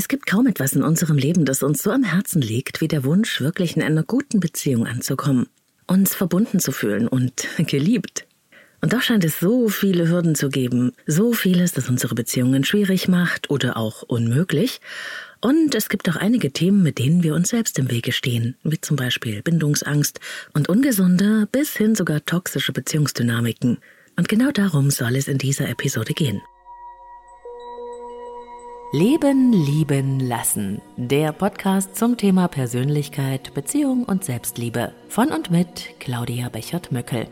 Es gibt kaum etwas in unserem Leben, das uns so am Herzen liegt, wie der Wunsch, wirklich in einer guten Beziehung anzukommen, uns verbunden zu fühlen und geliebt. Und doch scheint es so viele Hürden zu geben, so vieles, das unsere Beziehungen schwierig macht oder auch unmöglich. Und es gibt auch einige Themen, mit denen wir uns selbst im Wege stehen, wie zum Beispiel Bindungsangst und ungesunde bis hin sogar toxische Beziehungsdynamiken. Und genau darum soll es in dieser Episode gehen. Leben, lieben, lassen. Der Podcast zum Thema Persönlichkeit, Beziehung und Selbstliebe. Von und mit Claudia Bechert-Möckel.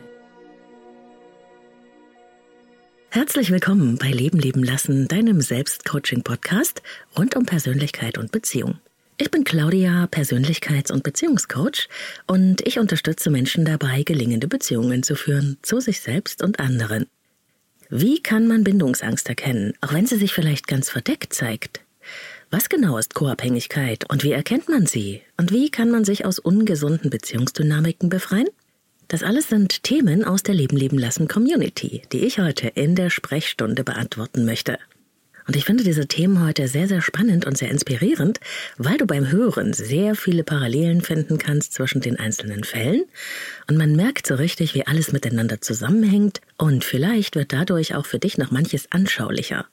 Herzlich willkommen bei Leben, lieben, lassen, deinem Selbstcoaching-Podcast rund um Persönlichkeit und Beziehung. Ich bin Claudia, Persönlichkeits- und Beziehungscoach und ich unterstütze Menschen dabei, gelingende Beziehungen zu führen zu sich selbst und anderen. Wie kann man Bindungsangst erkennen, auch wenn sie sich vielleicht ganz verdeckt zeigt? Was genau ist Co-Abhängigkeit und wie erkennt man sie? Und wie kann man sich aus ungesunden Beziehungsdynamiken befreien? Das alles sind Themen aus der Leben leben lassen Community, die ich heute in der Sprechstunde beantworten möchte. Und ich finde diese Themen heute sehr, sehr spannend und sehr inspirierend, weil du beim Hören sehr viele Parallelen finden kannst zwischen den einzelnen Fällen und man merkt so richtig, wie alles miteinander zusammenhängt und vielleicht wird dadurch auch für dich noch manches anschaulicher.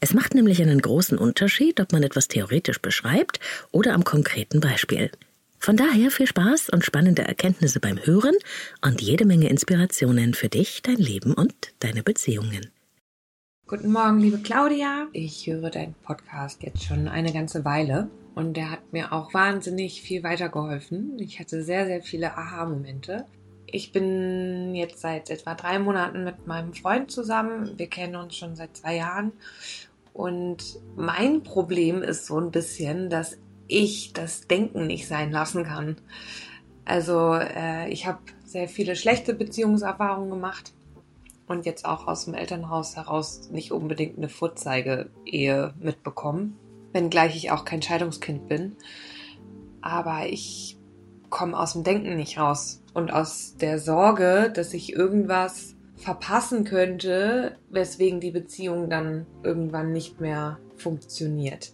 Es macht nämlich einen großen Unterschied, ob man etwas theoretisch beschreibt oder am konkreten Beispiel. Von daher viel Spaß und spannende Erkenntnisse beim Hören und jede Menge Inspirationen für dich, dein Leben und deine Beziehungen. Guten Morgen, liebe Claudia. Ich höre deinen Podcast jetzt schon eine ganze Weile und der hat mir auch wahnsinnig viel weitergeholfen. Ich hatte sehr, sehr viele Aha-Momente. Ich bin jetzt seit etwa drei Monaten mit meinem Freund zusammen. Wir kennen uns schon seit zwei Jahren. Und mein Problem ist so ein bisschen, dass ich das Denken nicht sein lassen kann. Also äh, ich habe sehr viele schlechte Beziehungserfahrungen gemacht und jetzt auch aus dem Elternhaus heraus nicht unbedingt eine Vorzeige-Ehe mitbekommen, wenngleich ich auch kein Scheidungskind bin. Aber ich komme aus dem Denken nicht raus und aus der Sorge, dass ich irgendwas verpassen könnte, weswegen die Beziehung dann irgendwann nicht mehr funktioniert.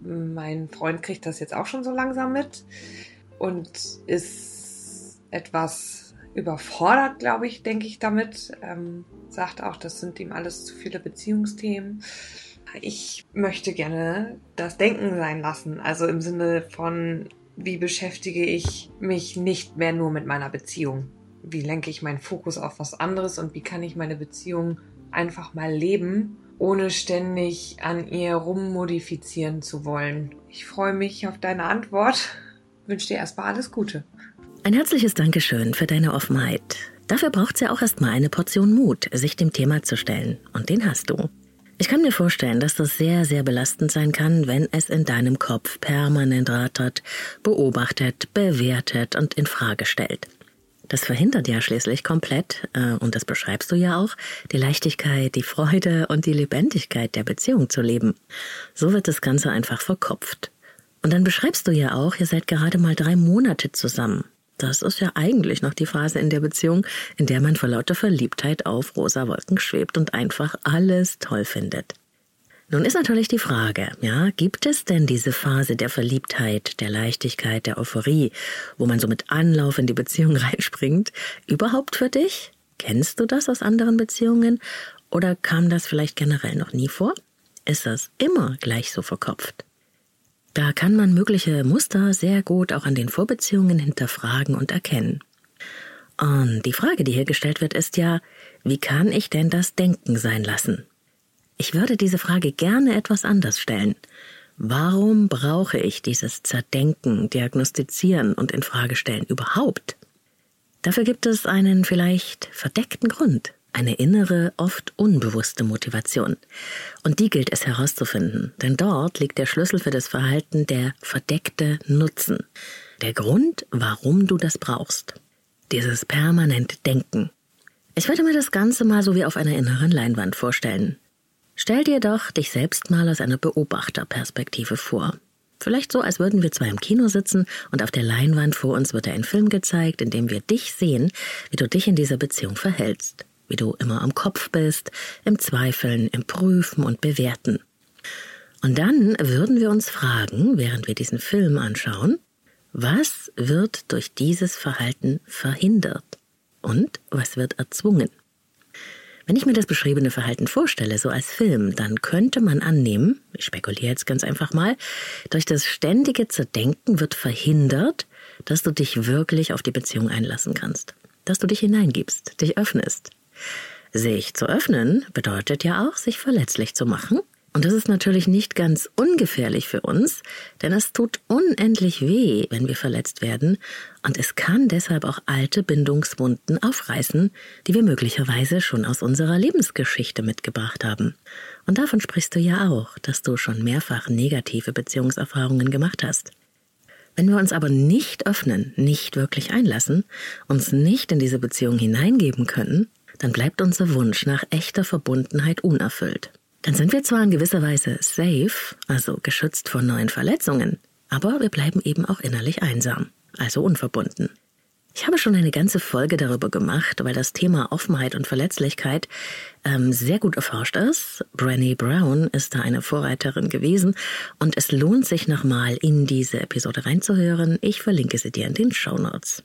Mein Freund kriegt das jetzt auch schon so langsam mit und ist etwas überfordert, glaube ich, denke ich damit. Ähm, sagt auch, das sind ihm alles zu viele Beziehungsthemen. Ich möchte gerne das Denken sein lassen. Also im Sinne von, wie beschäftige ich mich nicht mehr nur mit meiner Beziehung? Wie lenke ich meinen Fokus auf was anderes und wie kann ich meine Beziehung einfach mal leben, ohne ständig an ihr rummodifizieren zu wollen? Ich freue mich auf deine Antwort. wünsche dir erstmal alles Gute. Ein herzliches Dankeschön für deine Offenheit. Dafür braucht es ja auch erstmal eine Portion Mut, sich dem Thema zu stellen. Und den hast du. Ich kann mir vorstellen, dass das sehr, sehr belastend sein kann, wenn es in deinem Kopf permanent rattert, beobachtet, bewertet und in Frage stellt. Das verhindert ja schließlich komplett, äh, und das beschreibst du ja auch, die Leichtigkeit, die Freude und die Lebendigkeit der Beziehung zu leben. So wird das Ganze einfach verkopft. Und dann beschreibst du ja auch, ihr seid gerade mal drei Monate zusammen. Das ist ja eigentlich noch die Phase in der Beziehung, in der man vor lauter Verliebtheit auf rosa Wolken schwebt und einfach alles toll findet. Nun ist natürlich die Frage, ja, gibt es denn diese Phase der Verliebtheit, der Leichtigkeit, der Euphorie, wo man so mit Anlauf in die Beziehung reinspringt, überhaupt für dich? Kennst du das aus anderen Beziehungen? Oder kam das vielleicht generell noch nie vor? Ist das immer gleich so verkopft? Da kann man mögliche Muster sehr gut auch an den Vorbeziehungen hinterfragen und erkennen. Und die Frage, die hier gestellt wird, ist ja, wie kann ich denn das Denken sein lassen? Ich würde diese Frage gerne etwas anders stellen. Warum brauche ich dieses Zerdenken, Diagnostizieren und Infragestellen überhaupt? Dafür gibt es einen vielleicht verdeckten Grund eine innere, oft unbewusste Motivation. Und die gilt es herauszufinden, denn dort liegt der Schlüssel für das Verhalten der verdeckte Nutzen. Der Grund, warum du das brauchst. Dieses permanente Denken. Ich würde mir das Ganze mal so wie auf einer inneren Leinwand vorstellen. Stell dir doch dich selbst mal aus einer Beobachterperspektive vor. Vielleicht so, als würden wir zwei im Kino sitzen und auf der Leinwand vor uns wird ein Film gezeigt, in dem wir dich sehen, wie du dich in dieser Beziehung verhältst wie du immer am Kopf bist, im Zweifeln, im Prüfen und Bewerten. Und dann würden wir uns fragen, während wir diesen Film anschauen, was wird durch dieses Verhalten verhindert und was wird erzwungen? Wenn ich mir das beschriebene Verhalten vorstelle, so als Film, dann könnte man annehmen, ich spekuliere jetzt ganz einfach mal, durch das ständige Zerdenken wird verhindert, dass du dich wirklich auf die Beziehung einlassen kannst, dass du dich hineingibst, dich öffnest. Sich zu öffnen bedeutet ja auch, sich verletzlich zu machen und das ist natürlich nicht ganz ungefährlich für uns, denn es tut unendlich weh, wenn wir verletzt werden, und es kann deshalb auch alte Bindungswunden aufreißen, die wir möglicherweise schon aus unserer Lebensgeschichte mitgebracht haben. Und davon sprichst du ja auch, dass du schon mehrfach negative Beziehungserfahrungen gemacht hast. Wenn wir uns aber nicht öffnen, nicht wirklich einlassen, uns nicht in diese Beziehung hineingeben können, dann bleibt unser Wunsch nach echter Verbundenheit unerfüllt. Dann sind wir zwar in gewisser Weise safe, also geschützt vor neuen Verletzungen, aber wir bleiben eben auch innerlich einsam, also unverbunden. Ich habe schon eine ganze Folge darüber gemacht, weil das Thema Offenheit und Verletzlichkeit ähm, sehr gut erforscht ist. Brené Brown ist da eine Vorreiterin gewesen und es lohnt sich nochmal in diese Episode reinzuhören. Ich verlinke sie dir in den Show Notes.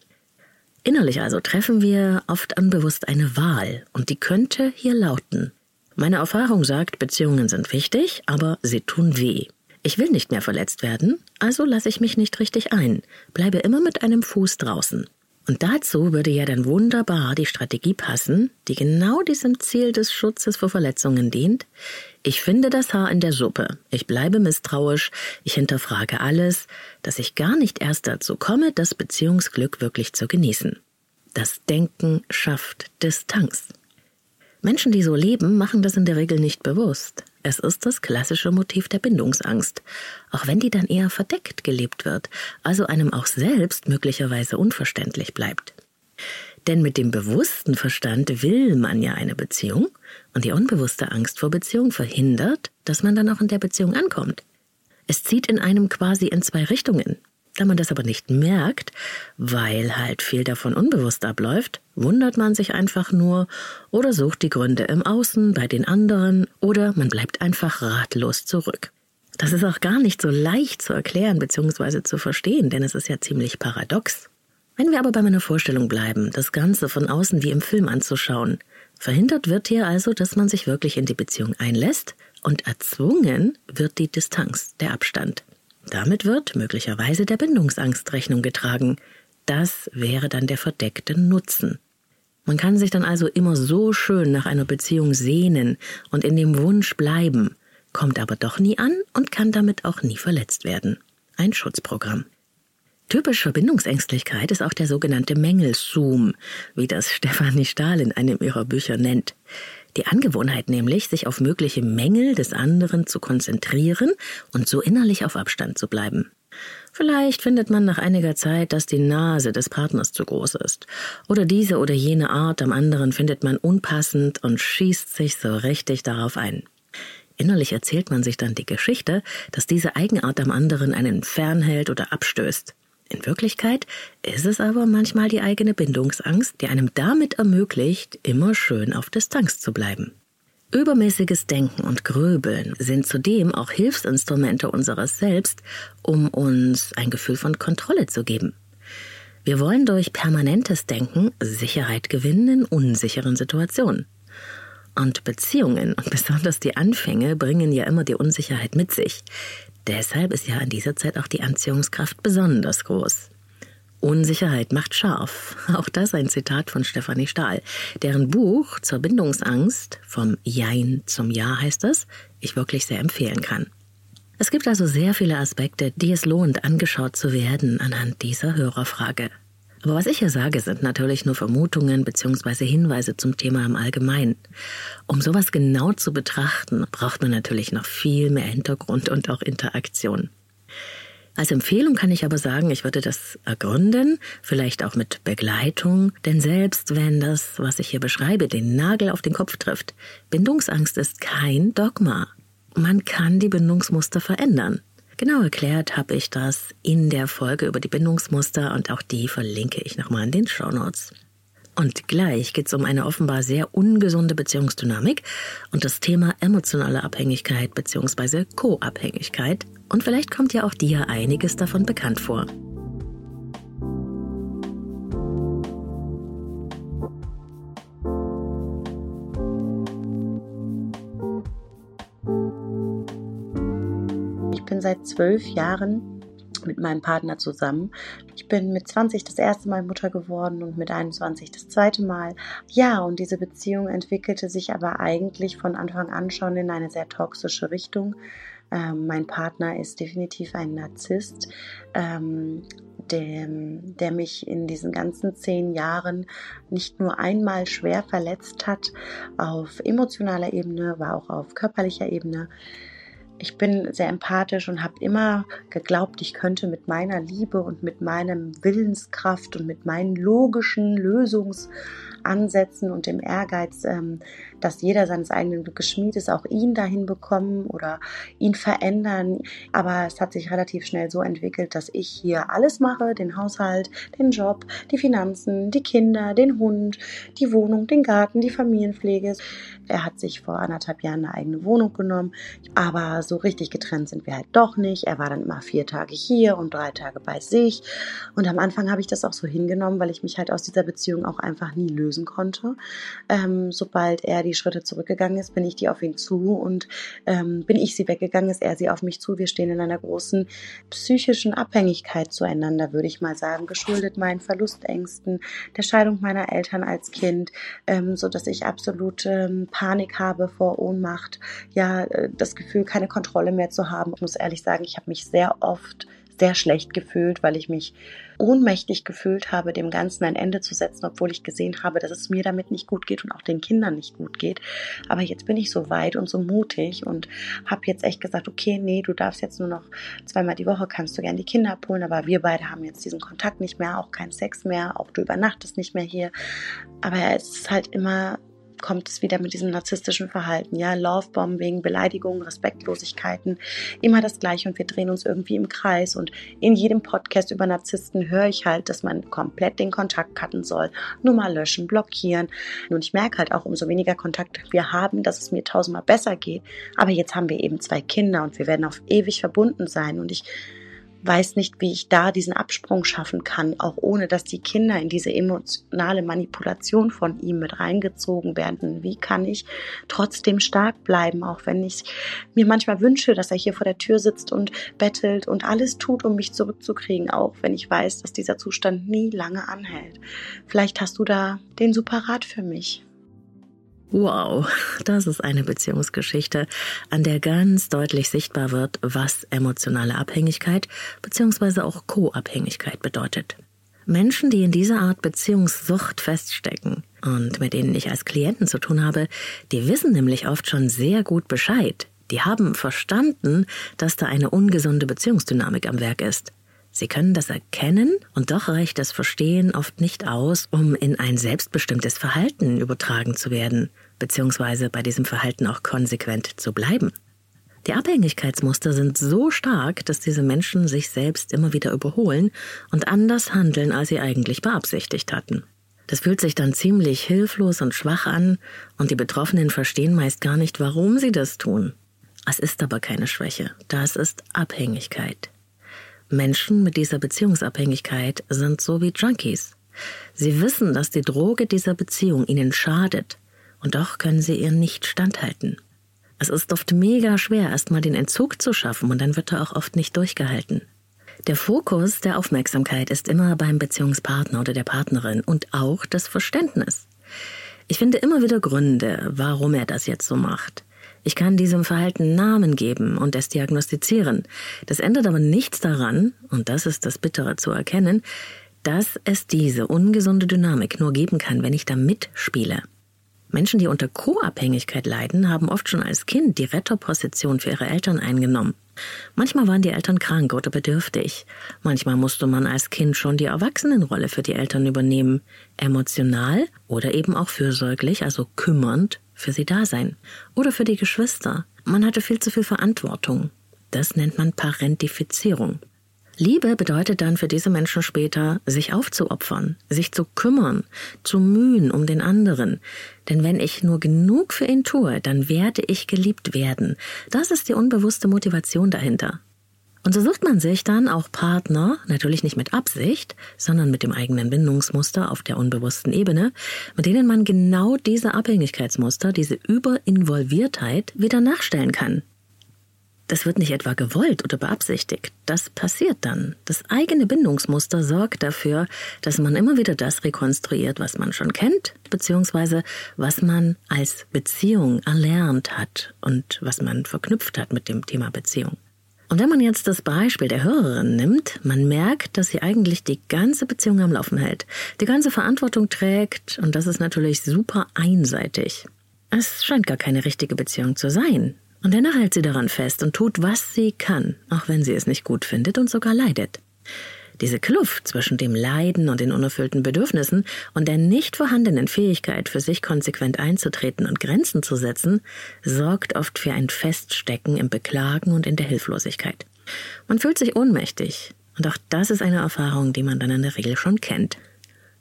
Innerlich also treffen wir oft unbewusst eine Wahl und die könnte hier lauten, meine Erfahrung sagt, Beziehungen sind wichtig, aber sie tun weh. Ich will nicht mehr verletzt werden, also lasse ich mich nicht richtig ein, bleibe immer mit einem Fuß draußen. Und dazu würde ja dann wunderbar die Strategie passen, die genau diesem Ziel des Schutzes vor Verletzungen dient. Ich finde das Haar in der Suppe, ich bleibe misstrauisch, ich hinterfrage alles, dass ich gar nicht erst dazu komme, das Beziehungsglück wirklich zu genießen. Das Denken schafft Distanz. Menschen, die so leben, machen das in der Regel nicht bewusst. Es ist das klassische Motiv der Bindungsangst, auch wenn die dann eher verdeckt gelebt wird, also einem auch selbst möglicherweise unverständlich bleibt. Denn mit dem bewussten Verstand will man ja eine Beziehung und die unbewusste Angst vor Beziehung verhindert, dass man dann auch in der Beziehung ankommt. Es zieht in einem quasi in zwei Richtungen. Da man das aber nicht merkt, weil halt viel davon unbewusst abläuft, wundert man sich einfach nur oder sucht die Gründe im Außen bei den anderen oder man bleibt einfach ratlos zurück. Das ist auch gar nicht so leicht zu erklären bzw. zu verstehen, denn es ist ja ziemlich paradox. Wenn wir aber bei meiner Vorstellung bleiben, das Ganze von außen wie im Film anzuschauen, verhindert wird hier also, dass man sich wirklich in die Beziehung einlässt und erzwungen wird die Distanz, der Abstand. Damit wird möglicherweise der Bindungsangst Rechnung getragen. Das wäre dann der verdeckte Nutzen. Man kann sich dann also immer so schön nach einer Beziehung sehnen und in dem Wunsch bleiben, kommt aber doch nie an und kann damit auch nie verletzt werden. Ein Schutzprogramm. Typisch für Bindungsängstlichkeit ist auch der sogenannte Mängelzoom, wie das Stefanie Stahl in einem ihrer Bücher nennt. Die Angewohnheit nämlich, sich auf mögliche Mängel des anderen zu konzentrieren und so innerlich auf Abstand zu bleiben. Vielleicht findet man nach einiger Zeit, dass die Nase des Partners zu groß ist. Oder diese oder jene Art am anderen findet man unpassend und schießt sich so richtig darauf ein. Innerlich erzählt man sich dann die Geschichte, dass diese Eigenart am anderen einen fernhält oder abstößt. In Wirklichkeit ist es aber manchmal die eigene Bindungsangst, die einem damit ermöglicht, immer schön auf Distanz zu bleiben. Übermäßiges Denken und Gröbeln sind zudem auch Hilfsinstrumente unseres Selbst, um uns ein Gefühl von Kontrolle zu geben. Wir wollen durch permanentes Denken Sicherheit gewinnen in unsicheren Situationen. Und Beziehungen und besonders die Anfänge bringen ja immer die Unsicherheit mit sich. Deshalb ist ja in dieser Zeit auch die Anziehungskraft besonders groß. Unsicherheit macht scharf. Auch das ein Zitat von Stefanie Stahl, deren Buch zur Bindungsangst, vom Jein zum Ja heißt es, ich wirklich sehr empfehlen kann. Es gibt also sehr viele Aspekte, die es lohnt, angeschaut zu werden anhand dieser Hörerfrage. Aber was ich hier sage, sind natürlich nur Vermutungen bzw. Hinweise zum Thema im Allgemeinen. Um sowas genau zu betrachten, braucht man natürlich noch viel mehr Hintergrund und auch Interaktion. Als Empfehlung kann ich aber sagen, ich würde das ergründen, vielleicht auch mit Begleitung, denn selbst wenn das, was ich hier beschreibe, den Nagel auf den Kopf trifft, Bindungsangst ist kein Dogma. Man kann die Bindungsmuster verändern. Genau erklärt habe ich das in der Folge über die Bindungsmuster und auch die verlinke ich nochmal in den Show Notes. Und gleich geht es um eine offenbar sehr ungesunde Beziehungsdynamik und das Thema emotionale Abhängigkeit bzw. Co-Abhängigkeit. Und vielleicht kommt ja auch dir einiges davon bekannt vor. Ich bin seit zwölf Jahren mit meinem Partner zusammen. Ich bin mit 20 das erste Mal Mutter geworden und mit 21 das zweite Mal. Ja, und diese Beziehung entwickelte sich aber eigentlich von Anfang an schon in eine sehr toxische Richtung. Ähm, mein Partner ist definitiv ein Narzisst, ähm, der, der mich in diesen ganzen zehn Jahren nicht nur einmal schwer verletzt hat, auf emotionaler Ebene, aber auch auf körperlicher Ebene ich bin sehr empathisch und habe immer geglaubt, ich könnte mit meiner Liebe und mit meinem Willenskraft und mit meinen logischen Lösungs Ansätzen und dem Ehrgeiz, ähm, dass jeder seines eigenen Glückes Schmied ist, auch ihn dahin bekommen oder ihn verändern. Aber es hat sich relativ schnell so entwickelt, dass ich hier alles mache, den Haushalt, den Job, die Finanzen, die Kinder, den Hund, die Wohnung, den Garten, die Familienpflege. Er hat sich vor anderthalb Jahren eine eigene Wohnung genommen, aber so richtig getrennt sind wir halt doch nicht. Er war dann immer vier Tage hier und drei Tage bei sich. Und am Anfang habe ich das auch so hingenommen, weil ich mich halt aus dieser Beziehung auch einfach nie lösen lösen konnte. Ähm, sobald er die Schritte zurückgegangen ist, bin ich die auf ihn zu und ähm, bin ich sie weggegangen, ist er sie auf mich zu. Wir stehen in einer großen psychischen Abhängigkeit zueinander, würde ich mal sagen, geschuldet meinen Verlustängsten, der Scheidung meiner Eltern als Kind, ähm, so dass ich absolute ähm, Panik habe vor Ohnmacht, ja, äh, das Gefühl, keine Kontrolle mehr zu haben. Ich muss ehrlich sagen, ich habe mich sehr oft sehr schlecht gefühlt, weil ich mich ohnmächtig gefühlt habe, dem Ganzen ein Ende zu setzen, obwohl ich gesehen habe, dass es mir damit nicht gut geht und auch den Kindern nicht gut geht. Aber jetzt bin ich so weit und so mutig und habe jetzt echt gesagt, okay, nee, du darfst jetzt nur noch zweimal die Woche, kannst du gerne die Kinder abholen, aber wir beide haben jetzt diesen Kontakt nicht mehr, auch keinen Sex mehr, auch du übernachtest nicht mehr hier. Aber es ist halt immer kommt es wieder mit diesem narzisstischen Verhalten, ja, Lovebombing, Beleidigungen, Respektlosigkeiten, immer das Gleiche und wir drehen uns irgendwie im Kreis und in jedem Podcast über Narzissten höre ich halt, dass man komplett den Kontakt cutten soll, Nummer löschen, blockieren. Und ich merke halt auch, umso weniger Kontakt wir haben, dass es mir tausendmal besser geht, aber jetzt haben wir eben zwei Kinder und wir werden auf ewig verbunden sein und ich weiß nicht, wie ich da diesen Absprung schaffen kann, auch ohne dass die Kinder in diese emotionale Manipulation von ihm mit reingezogen werden. Wie kann ich trotzdem stark bleiben, auch wenn ich mir manchmal wünsche, dass er hier vor der Tür sitzt und bettelt und alles tut, um mich zurückzukriegen, auch wenn ich weiß, dass dieser Zustand nie lange anhält. Vielleicht hast du da den Superrat für mich. Wow, das ist eine Beziehungsgeschichte, an der ganz deutlich sichtbar wird, was emotionale Abhängigkeit bzw. auch Co-Abhängigkeit bedeutet. Menschen, die in dieser Art Beziehungssucht feststecken und mit denen ich als Klienten zu tun habe, die wissen nämlich oft schon sehr gut Bescheid. Die haben verstanden, dass da eine ungesunde Beziehungsdynamik am Werk ist. Sie können das erkennen und doch reicht das Verstehen oft nicht aus, um in ein selbstbestimmtes Verhalten übertragen zu werden, beziehungsweise bei diesem Verhalten auch konsequent zu bleiben. Die Abhängigkeitsmuster sind so stark, dass diese Menschen sich selbst immer wieder überholen und anders handeln, als sie eigentlich beabsichtigt hatten. Das fühlt sich dann ziemlich hilflos und schwach an, und die Betroffenen verstehen meist gar nicht, warum sie das tun. Es ist aber keine Schwäche, das ist Abhängigkeit. Menschen mit dieser Beziehungsabhängigkeit sind so wie Junkies. Sie wissen, dass die Droge dieser Beziehung ihnen schadet, und doch können sie ihr nicht standhalten. Es ist oft mega schwer, erstmal den Entzug zu schaffen, und dann wird er auch oft nicht durchgehalten. Der Fokus der Aufmerksamkeit ist immer beim Beziehungspartner oder der Partnerin und auch das Verständnis. Ich finde immer wieder Gründe, warum er das jetzt so macht. Ich kann diesem Verhalten Namen geben und es diagnostizieren. Das ändert aber nichts daran, und das ist das Bittere zu erkennen, dass es diese ungesunde Dynamik nur geben kann, wenn ich da mitspiele. Menschen, die unter Co-Abhängigkeit leiden, haben oft schon als Kind die Retterposition für ihre Eltern eingenommen. Manchmal waren die Eltern krank oder bedürftig. Manchmal musste man als Kind schon die Erwachsenenrolle für die Eltern übernehmen, emotional oder eben auch fürsorglich, also kümmernd für sie da sein. Oder für die Geschwister. Man hatte viel zu viel Verantwortung. Das nennt man Parentifizierung. Liebe bedeutet dann für diese Menschen später, sich aufzuopfern, sich zu kümmern, zu mühen um den anderen. Denn wenn ich nur genug für ihn tue, dann werde ich geliebt werden. Das ist die unbewusste Motivation dahinter. Und so sucht man sich dann auch Partner, natürlich nicht mit Absicht, sondern mit dem eigenen Bindungsmuster auf der unbewussten Ebene, mit denen man genau diese Abhängigkeitsmuster, diese Überinvolviertheit wieder nachstellen kann. Das wird nicht etwa gewollt oder beabsichtigt. Das passiert dann. Das eigene Bindungsmuster sorgt dafür, dass man immer wieder das rekonstruiert, was man schon kennt, beziehungsweise was man als Beziehung erlernt hat und was man verknüpft hat mit dem Thema Beziehung. Und wenn man jetzt das Beispiel der Hörerin nimmt, man merkt, dass sie eigentlich die ganze Beziehung am Laufen hält, die ganze Verantwortung trägt und das ist natürlich super einseitig. Es scheint gar keine richtige Beziehung zu sein. Und dennoch hält sie daran fest und tut, was sie kann, auch wenn sie es nicht gut findet und sogar leidet. Diese Kluft zwischen dem Leiden und den unerfüllten Bedürfnissen und der nicht vorhandenen Fähigkeit, für sich konsequent einzutreten und Grenzen zu setzen, sorgt oft für ein Feststecken im Beklagen und in der Hilflosigkeit. Man fühlt sich ohnmächtig. Und auch das ist eine Erfahrung, die man dann in der Regel schon kennt.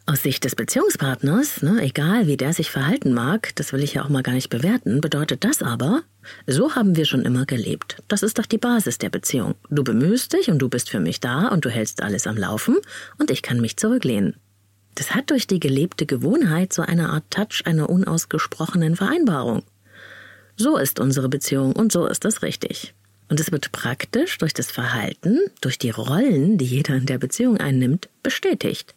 Aus Sicht des Beziehungspartners, ne, egal wie der sich verhalten mag, das will ich ja auch mal gar nicht bewerten, bedeutet das aber, so haben wir schon immer gelebt. Das ist doch die Basis der Beziehung. Du bemühst dich und du bist für mich da und du hältst alles am Laufen und ich kann mich zurücklehnen. Das hat durch die gelebte Gewohnheit so eine Art Touch einer unausgesprochenen Vereinbarung. So ist unsere Beziehung und so ist das richtig. Und es wird praktisch durch das Verhalten, durch die Rollen, die jeder in der Beziehung einnimmt, bestätigt.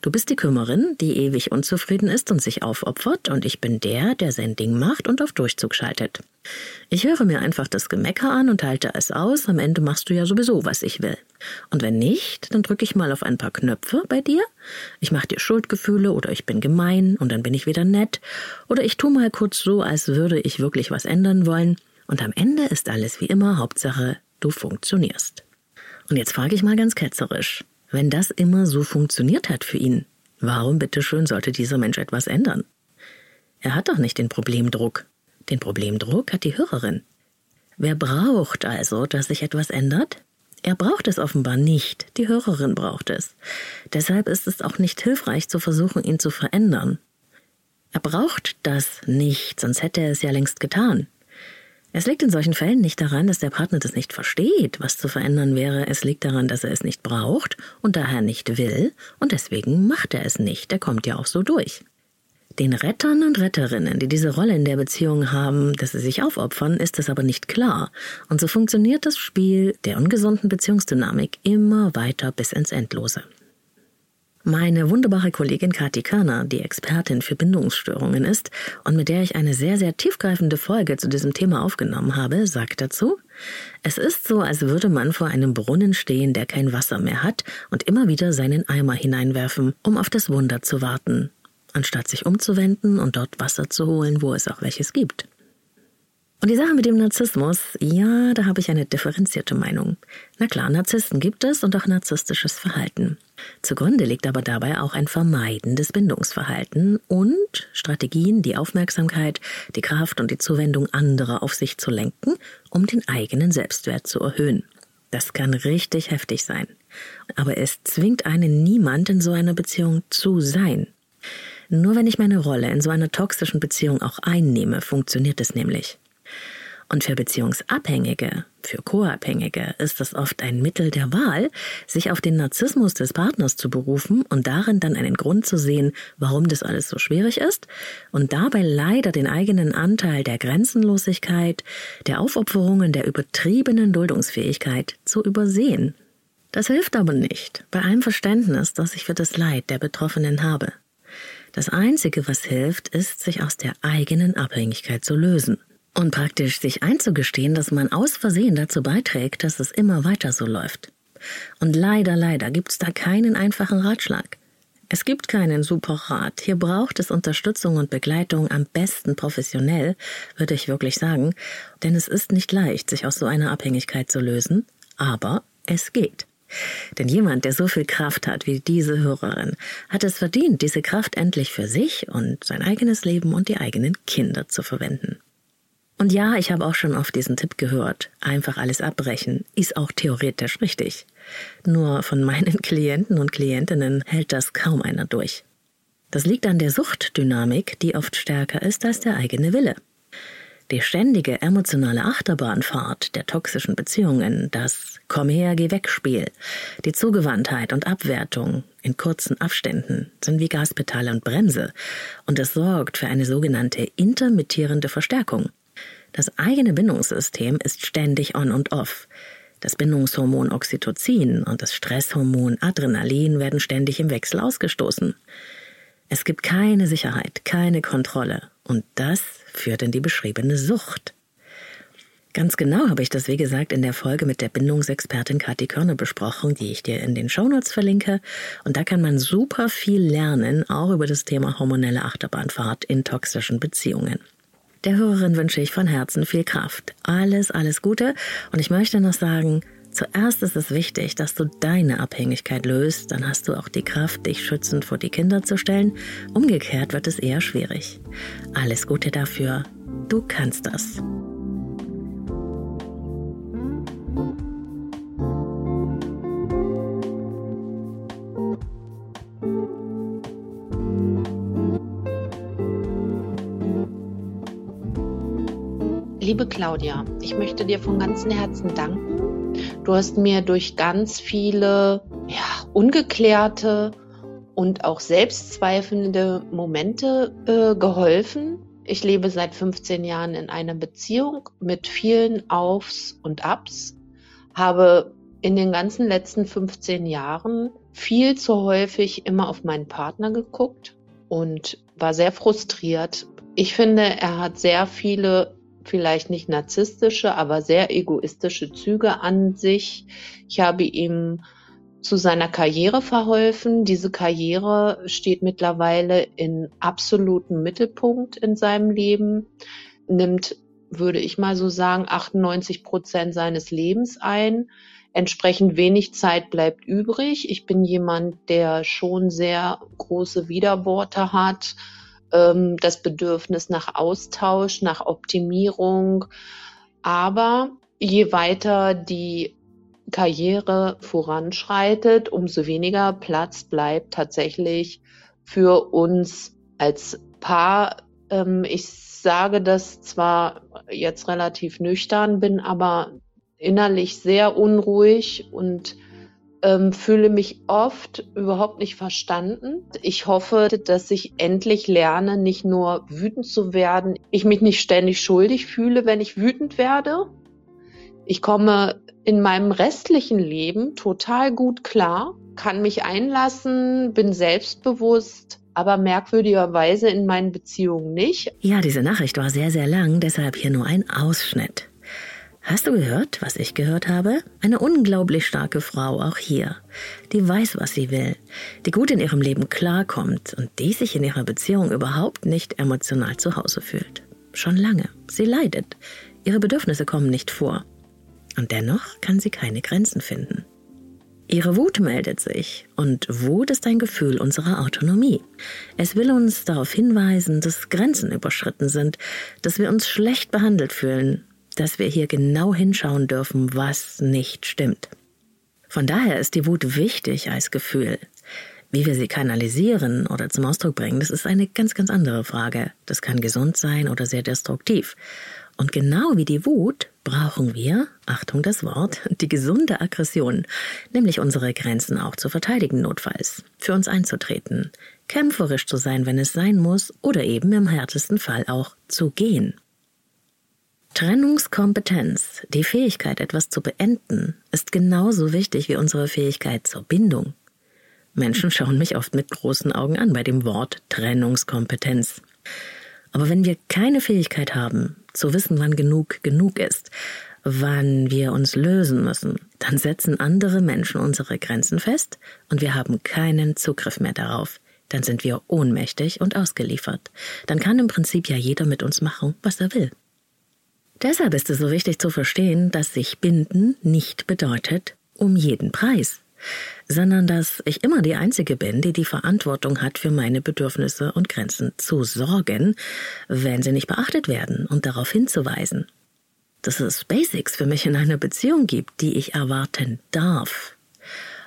Du bist die Kümmerin, die ewig unzufrieden ist und sich aufopfert, und ich bin der, der sein Ding macht und auf Durchzug schaltet. Ich höre mir einfach das Gemecker an und halte es aus, am Ende machst du ja sowieso, was ich will. Und wenn nicht, dann drücke ich mal auf ein paar Knöpfe bei dir, ich mache dir Schuldgefühle oder ich bin gemein und dann bin ich wieder nett, oder ich tu mal kurz so, als würde ich wirklich was ändern wollen, und am Ende ist alles wie immer, Hauptsache, du funktionierst. Und jetzt frage ich mal ganz ketzerisch. Wenn das immer so funktioniert hat für ihn, warum bitteschön sollte dieser Mensch etwas ändern? Er hat doch nicht den Problemdruck. Den Problemdruck hat die Hörerin. Wer braucht also, dass sich etwas ändert? Er braucht es offenbar nicht, die Hörerin braucht es. Deshalb ist es auch nicht hilfreich zu versuchen, ihn zu verändern. Er braucht das nicht, sonst hätte er es ja längst getan. Es liegt in solchen Fällen nicht daran, dass der Partner das nicht versteht, was zu verändern wäre. Es liegt daran, dass er es nicht braucht und daher nicht will, und deswegen macht er es nicht. Er kommt ja auch so durch. Den Rettern und Retterinnen, die diese Rolle in der Beziehung haben, dass sie sich aufopfern, ist das aber nicht klar. Und so funktioniert das Spiel der ungesunden Beziehungsdynamik immer weiter bis ins Endlose. Meine wunderbare Kollegin Kathi Körner, die Expertin für Bindungsstörungen ist und mit der ich eine sehr, sehr tiefgreifende Folge zu diesem Thema aufgenommen habe, sagt dazu, es ist so, als würde man vor einem Brunnen stehen, der kein Wasser mehr hat und immer wieder seinen Eimer hineinwerfen, um auf das Wunder zu warten, anstatt sich umzuwenden und dort Wasser zu holen, wo es auch welches gibt. Und die Sache mit dem Narzissmus, ja, da habe ich eine differenzierte Meinung. Na klar, Narzissten gibt es und auch narzisstisches Verhalten. Zugrunde liegt aber dabei auch ein vermeidendes Bindungsverhalten und Strategien, die Aufmerksamkeit, die Kraft und die Zuwendung anderer auf sich zu lenken, um den eigenen Selbstwert zu erhöhen. Das kann richtig heftig sein. Aber es zwingt einen niemand in so einer Beziehung zu sein. Nur wenn ich meine Rolle in so einer toxischen Beziehung auch einnehme, funktioniert es nämlich. Und für Beziehungsabhängige, für Co-Abhängige ist es oft ein Mittel der Wahl, sich auf den Narzissmus des Partners zu berufen und darin dann einen Grund zu sehen, warum das alles so schwierig ist und dabei leider den eigenen Anteil der Grenzenlosigkeit, der Aufopferungen, der übertriebenen Duldungsfähigkeit zu übersehen. Das hilft aber nicht, bei allem Verständnis, das ich für das Leid der Betroffenen habe. Das Einzige, was hilft, ist, sich aus der eigenen Abhängigkeit zu lösen. Und praktisch sich einzugestehen, dass man aus Versehen dazu beiträgt, dass es immer weiter so läuft. Und leider, leider gibt's da keinen einfachen Ratschlag. Es gibt keinen Superrat. Hier braucht es Unterstützung und Begleitung, am besten professionell, würde ich wirklich sagen, denn es ist nicht leicht, sich aus so einer Abhängigkeit zu lösen, aber es geht. Denn jemand, der so viel Kraft hat wie diese Hörerin, hat es verdient, diese Kraft endlich für sich und sein eigenes Leben und die eigenen Kinder zu verwenden. Und ja, ich habe auch schon oft diesen Tipp gehört. Einfach alles abbrechen. Ist auch theoretisch richtig. Nur von meinen Klienten und Klientinnen hält das kaum einer durch. Das liegt an der Suchtdynamik, die oft stärker ist als der eigene Wille. Die ständige emotionale Achterbahnfahrt der toxischen Beziehungen, das Komm her, geh weg Spiel, die Zugewandtheit und Abwertung in kurzen Abständen sind wie Gaspedale und Bremse und es sorgt für eine sogenannte intermittierende Verstärkung. Das eigene Bindungssystem ist ständig on und off. Das Bindungshormon Oxytocin und das Stresshormon Adrenalin werden ständig im Wechsel ausgestoßen. Es gibt keine Sicherheit, keine Kontrolle. Und das führt in die beschriebene Sucht. Ganz genau habe ich das, wie gesagt, in der Folge mit der Bindungsexpertin Kathi Körner besprochen, die ich dir in den Shownotes verlinke. Und da kann man super viel lernen, auch über das Thema hormonelle Achterbahnfahrt in toxischen Beziehungen. Der Hörerin wünsche ich von Herzen viel Kraft. Alles, alles Gute. Und ich möchte noch sagen, zuerst ist es wichtig, dass du deine Abhängigkeit löst. Dann hast du auch die Kraft, dich schützend vor die Kinder zu stellen. Umgekehrt wird es eher schwierig. Alles Gute dafür. Du kannst das. Liebe Claudia, ich möchte dir von ganzem Herzen danken. Du hast mir durch ganz viele ja, ungeklärte und auch selbstzweifelnde Momente äh, geholfen. Ich lebe seit 15 Jahren in einer Beziehung mit vielen Aufs und Abs, habe in den ganzen letzten 15 Jahren viel zu häufig immer auf meinen Partner geguckt und war sehr frustriert. Ich finde, er hat sehr viele vielleicht nicht narzisstische, aber sehr egoistische Züge an sich. Ich habe ihm zu seiner Karriere verholfen. Diese Karriere steht mittlerweile in absolutem Mittelpunkt in seinem Leben, nimmt, würde ich mal so sagen, 98 Prozent seines Lebens ein. Entsprechend wenig Zeit bleibt übrig. Ich bin jemand, der schon sehr große Widerworte hat, ähm, das Bedürfnis nach Austausch, nach Optimierung. Aber je weiter die Karriere voranschreitet, umso weniger Platz bleibt tatsächlich für uns als Paar. Ähm, ich sage das zwar jetzt relativ nüchtern, bin aber innerlich sehr unruhig und ähm, fühle mich oft überhaupt nicht verstanden. Ich hoffe, dass ich endlich lerne, nicht nur wütend zu werden, ich mich nicht ständig schuldig fühle, wenn ich wütend werde. Ich komme in meinem restlichen Leben total gut klar, kann mich einlassen, bin selbstbewusst, aber merkwürdigerweise in meinen Beziehungen nicht. Ja, diese Nachricht war sehr, sehr lang, deshalb hier nur ein Ausschnitt. Hast du gehört, was ich gehört habe? Eine unglaublich starke Frau, auch hier. Die weiß, was sie will, die gut in ihrem Leben klarkommt und die sich in ihrer Beziehung überhaupt nicht emotional zu Hause fühlt. Schon lange. Sie leidet. Ihre Bedürfnisse kommen nicht vor. Und dennoch kann sie keine Grenzen finden. Ihre Wut meldet sich und Wut ist ein Gefühl unserer Autonomie. Es will uns darauf hinweisen, dass Grenzen überschritten sind, dass wir uns schlecht behandelt fühlen dass wir hier genau hinschauen dürfen, was nicht stimmt. Von daher ist die Wut wichtig als Gefühl. Wie wir sie kanalisieren oder zum Ausdruck bringen, das ist eine ganz, ganz andere Frage. Das kann gesund sein oder sehr destruktiv. Und genau wie die Wut brauchen wir, Achtung das Wort, die gesunde Aggression, nämlich unsere Grenzen auch zu verteidigen notfalls, für uns einzutreten, kämpferisch zu sein, wenn es sein muss, oder eben im härtesten Fall auch zu gehen. Trennungskompetenz, die Fähigkeit, etwas zu beenden, ist genauso wichtig wie unsere Fähigkeit zur Bindung. Menschen schauen mich oft mit großen Augen an bei dem Wort Trennungskompetenz. Aber wenn wir keine Fähigkeit haben, zu wissen, wann genug genug ist, wann wir uns lösen müssen, dann setzen andere Menschen unsere Grenzen fest und wir haben keinen Zugriff mehr darauf. Dann sind wir ohnmächtig und ausgeliefert. Dann kann im Prinzip ja jeder mit uns machen, was er will. Deshalb ist es so wichtig zu verstehen, dass sich binden nicht bedeutet um jeden Preis. sondern dass ich immer die Einzige bin, die die Verantwortung hat, für meine Bedürfnisse und Grenzen zu sorgen, wenn sie nicht beachtet werden und darauf hinzuweisen. Dass es Basics für mich in einer Beziehung gibt, die ich erwarten darf.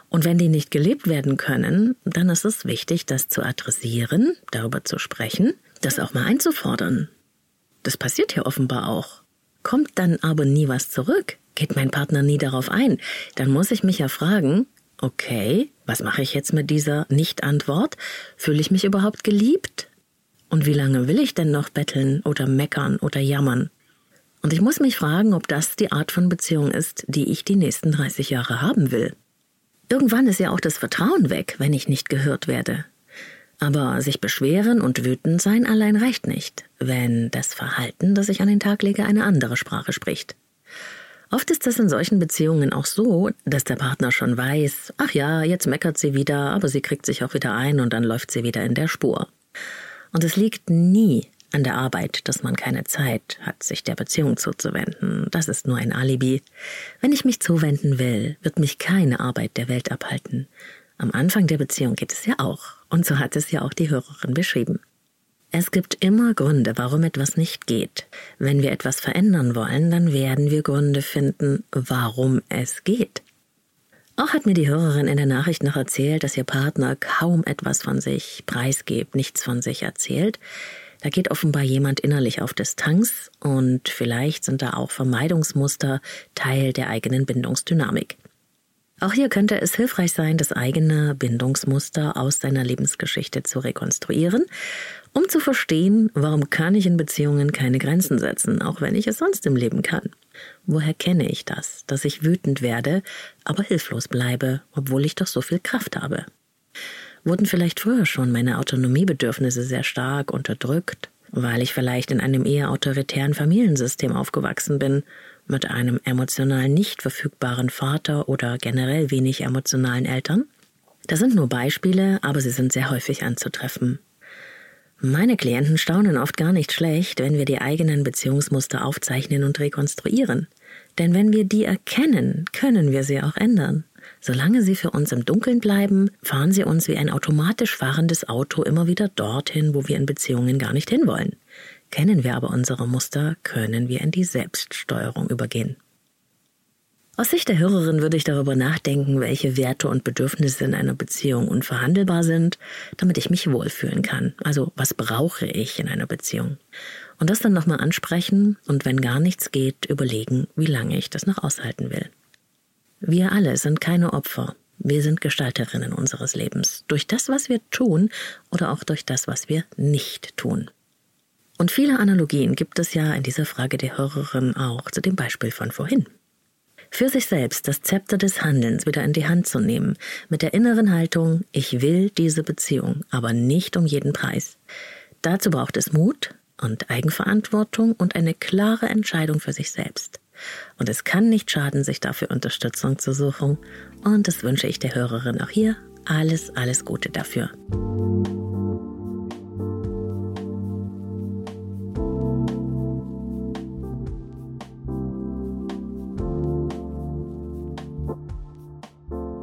Und wenn die nicht gelebt werden können, dann ist es wichtig, das zu adressieren, darüber zu sprechen, das auch mal einzufordern. Das passiert ja offenbar auch. Kommt dann aber nie was zurück, geht mein Partner nie darauf ein, dann muss ich mich ja fragen, okay, was mache ich jetzt mit dieser Nicht-Antwort? Fühle ich mich überhaupt geliebt? Und wie lange will ich denn noch betteln oder meckern oder jammern? Und ich muss mich fragen, ob das die Art von Beziehung ist, die ich die nächsten 30 Jahre haben will. Irgendwann ist ja auch das Vertrauen weg, wenn ich nicht gehört werde. Aber sich beschweren und wütend sein allein reicht nicht, wenn das Verhalten, das ich an den Tag lege, eine andere Sprache spricht. Oft ist es in solchen Beziehungen auch so, dass der Partner schon weiß, ach ja, jetzt meckert sie wieder, aber sie kriegt sich auch wieder ein und dann läuft sie wieder in der Spur. Und es liegt nie an der Arbeit, dass man keine Zeit hat, sich der Beziehung zuzuwenden. Das ist nur ein Alibi. Wenn ich mich zuwenden will, wird mich keine Arbeit der Welt abhalten. Am Anfang der Beziehung geht es ja auch. Und so hat es ja auch die Hörerin beschrieben. Es gibt immer Gründe, warum etwas nicht geht. Wenn wir etwas verändern wollen, dann werden wir Gründe finden, warum es geht. Auch hat mir die Hörerin in der Nachricht noch erzählt, dass ihr Partner kaum etwas von sich preisgibt, nichts von sich erzählt. Da geht offenbar jemand innerlich auf Distanz und vielleicht sind da auch Vermeidungsmuster Teil der eigenen Bindungsdynamik. Auch hier könnte es hilfreich sein, das eigene Bindungsmuster aus seiner Lebensgeschichte zu rekonstruieren um zu verstehen, warum kann ich in Beziehungen keine Grenzen setzen, auch wenn ich es sonst im Leben kann. Woher kenne ich das, dass ich wütend werde, aber hilflos bleibe, obwohl ich doch so viel Kraft habe? Wurden vielleicht früher schon meine Autonomiebedürfnisse sehr stark unterdrückt, weil ich vielleicht in einem eher autoritären Familiensystem aufgewachsen bin, mit einem emotional nicht verfügbaren Vater oder generell wenig emotionalen Eltern? Das sind nur Beispiele, aber sie sind sehr häufig anzutreffen. Meine Klienten staunen oft gar nicht schlecht, wenn wir die eigenen Beziehungsmuster aufzeichnen und rekonstruieren. Denn wenn wir die erkennen, können wir sie auch ändern. Solange sie für uns im Dunkeln bleiben, fahren sie uns wie ein automatisch fahrendes Auto immer wieder dorthin, wo wir in Beziehungen gar nicht hinwollen. Kennen wir aber unsere Muster, können wir in die Selbststeuerung übergehen. Aus Sicht der Hörerin würde ich darüber nachdenken, welche Werte und Bedürfnisse in einer Beziehung unverhandelbar sind, damit ich mich wohlfühlen kann. Also was brauche ich in einer Beziehung? Und das dann nochmal ansprechen und wenn gar nichts geht, überlegen, wie lange ich das noch aushalten will. Wir alle sind keine Opfer. Wir sind Gestalterinnen unseres Lebens. Durch das, was wir tun oder auch durch das, was wir nicht tun. Und viele Analogien gibt es ja in dieser Frage der Hörerin auch zu dem Beispiel von vorhin für sich selbst das Zepter des Handelns wieder in die Hand zu nehmen, mit der inneren Haltung, ich will diese Beziehung, aber nicht um jeden Preis. Dazu braucht es Mut und Eigenverantwortung und eine klare Entscheidung für sich selbst. Und es kann nicht schaden, sich dafür Unterstützung zu suchen. Und das wünsche ich der Hörerin auch hier. Alles, alles Gute dafür.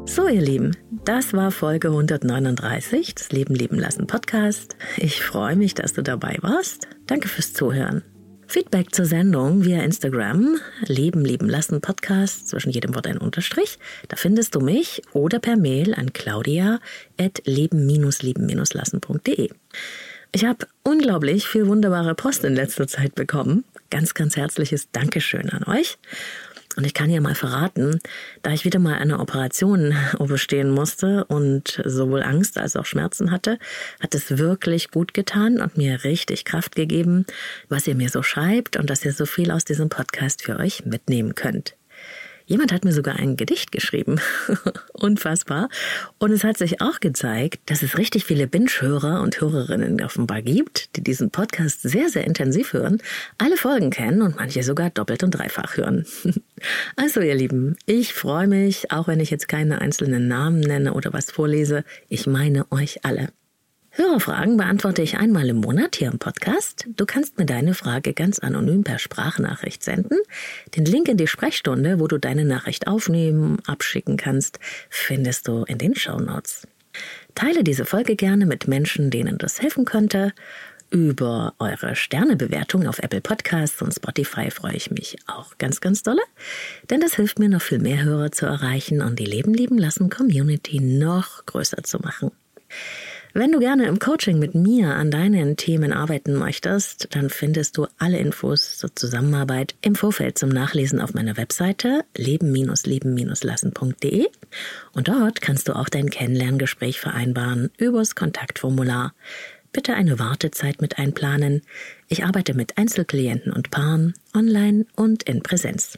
So, ihr Lieben, das war Folge 139 des Leben leben lassen Podcast. Ich freue mich, dass du dabei warst. Danke fürs Zuhören. Feedback zur Sendung via Instagram, Leben leben lassen Podcast, zwischen jedem Wort ein Unterstrich. Da findest du mich oder per Mail an claudia at leben-leben-lassen.de. Ich habe unglaublich viel wunderbare Post in letzter Zeit bekommen. Ganz, ganz herzliches Dankeschön an euch. Und ich kann ja mal verraten, da ich wieder mal eine Operation überstehen musste und sowohl Angst als auch Schmerzen hatte, hat es wirklich gut getan und mir richtig Kraft gegeben, was ihr mir so schreibt und dass ihr so viel aus diesem Podcast für euch mitnehmen könnt. Jemand hat mir sogar ein Gedicht geschrieben. Unfassbar. Und es hat sich auch gezeigt, dass es richtig viele Binge-Hörer und Hörerinnen offenbar gibt, die diesen Podcast sehr, sehr intensiv hören, alle Folgen kennen und manche sogar doppelt und dreifach hören. Also ihr Lieben, ich freue mich, auch wenn ich jetzt keine einzelnen Namen nenne oder was vorlese, ich meine euch alle. Hörerfragen beantworte ich einmal im Monat hier im Podcast. Du kannst mir deine Frage ganz anonym per Sprachnachricht senden. Den Link in die Sprechstunde, wo du deine Nachricht aufnehmen, abschicken kannst, findest du in den Show Notes. Teile diese Folge gerne mit Menschen, denen das helfen könnte. Über eure Sternebewertung auf Apple Podcasts und Spotify freue ich mich auch ganz, ganz dolle, denn das hilft mir noch viel mehr Hörer zu erreichen und die Leben lieben lassen Community noch größer zu machen. Wenn du gerne im Coaching mit mir an deinen Themen arbeiten möchtest, dann findest du alle Infos zur Zusammenarbeit im Vorfeld zum Nachlesen auf meiner Webseite leben-leben-lassen.de und dort kannst du auch dein Kennenlerngespräch vereinbaren übers Kontaktformular. Bitte eine Wartezeit mit einplanen. Ich arbeite mit Einzelklienten und Paaren, online und in Präsenz.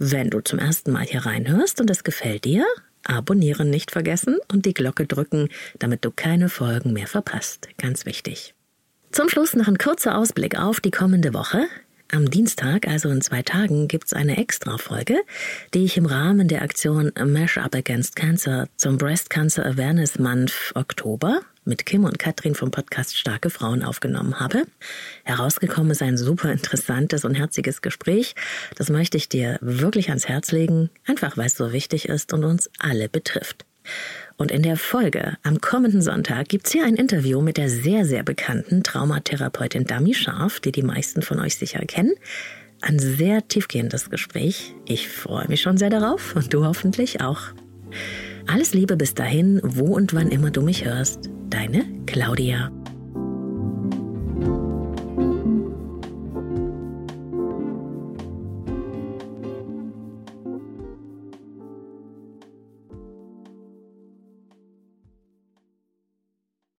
Wenn du zum ersten Mal hier reinhörst und es gefällt dir, Abonnieren nicht vergessen und die Glocke drücken, damit du keine Folgen mehr verpasst. Ganz wichtig. Zum Schluss noch ein kurzer Ausblick auf die kommende Woche. Am Dienstag, also in zwei Tagen, gibt's eine Extra-Folge, die ich im Rahmen der Aktion Mash Up Against Cancer zum Breast Cancer Awareness Month Oktober mit Kim und Katrin vom Podcast Starke Frauen aufgenommen habe. Herausgekommen ist ein super interessantes und herziges Gespräch. Das möchte ich dir wirklich ans Herz legen, einfach weil es so wichtig ist und uns alle betrifft. Und in der Folge am kommenden Sonntag gibt's hier ein Interview mit der sehr, sehr bekannten Traumatherapeutin Dami Scharf, die die meisten von euch sicher kennen. Ein sehr tiefgehendes Gespräch. Ich freue mich schon sehr darauf und du hoffentlich auch. Alles Liebe bis dahin, wo und wann immer du mich hörst. Deine Claudia.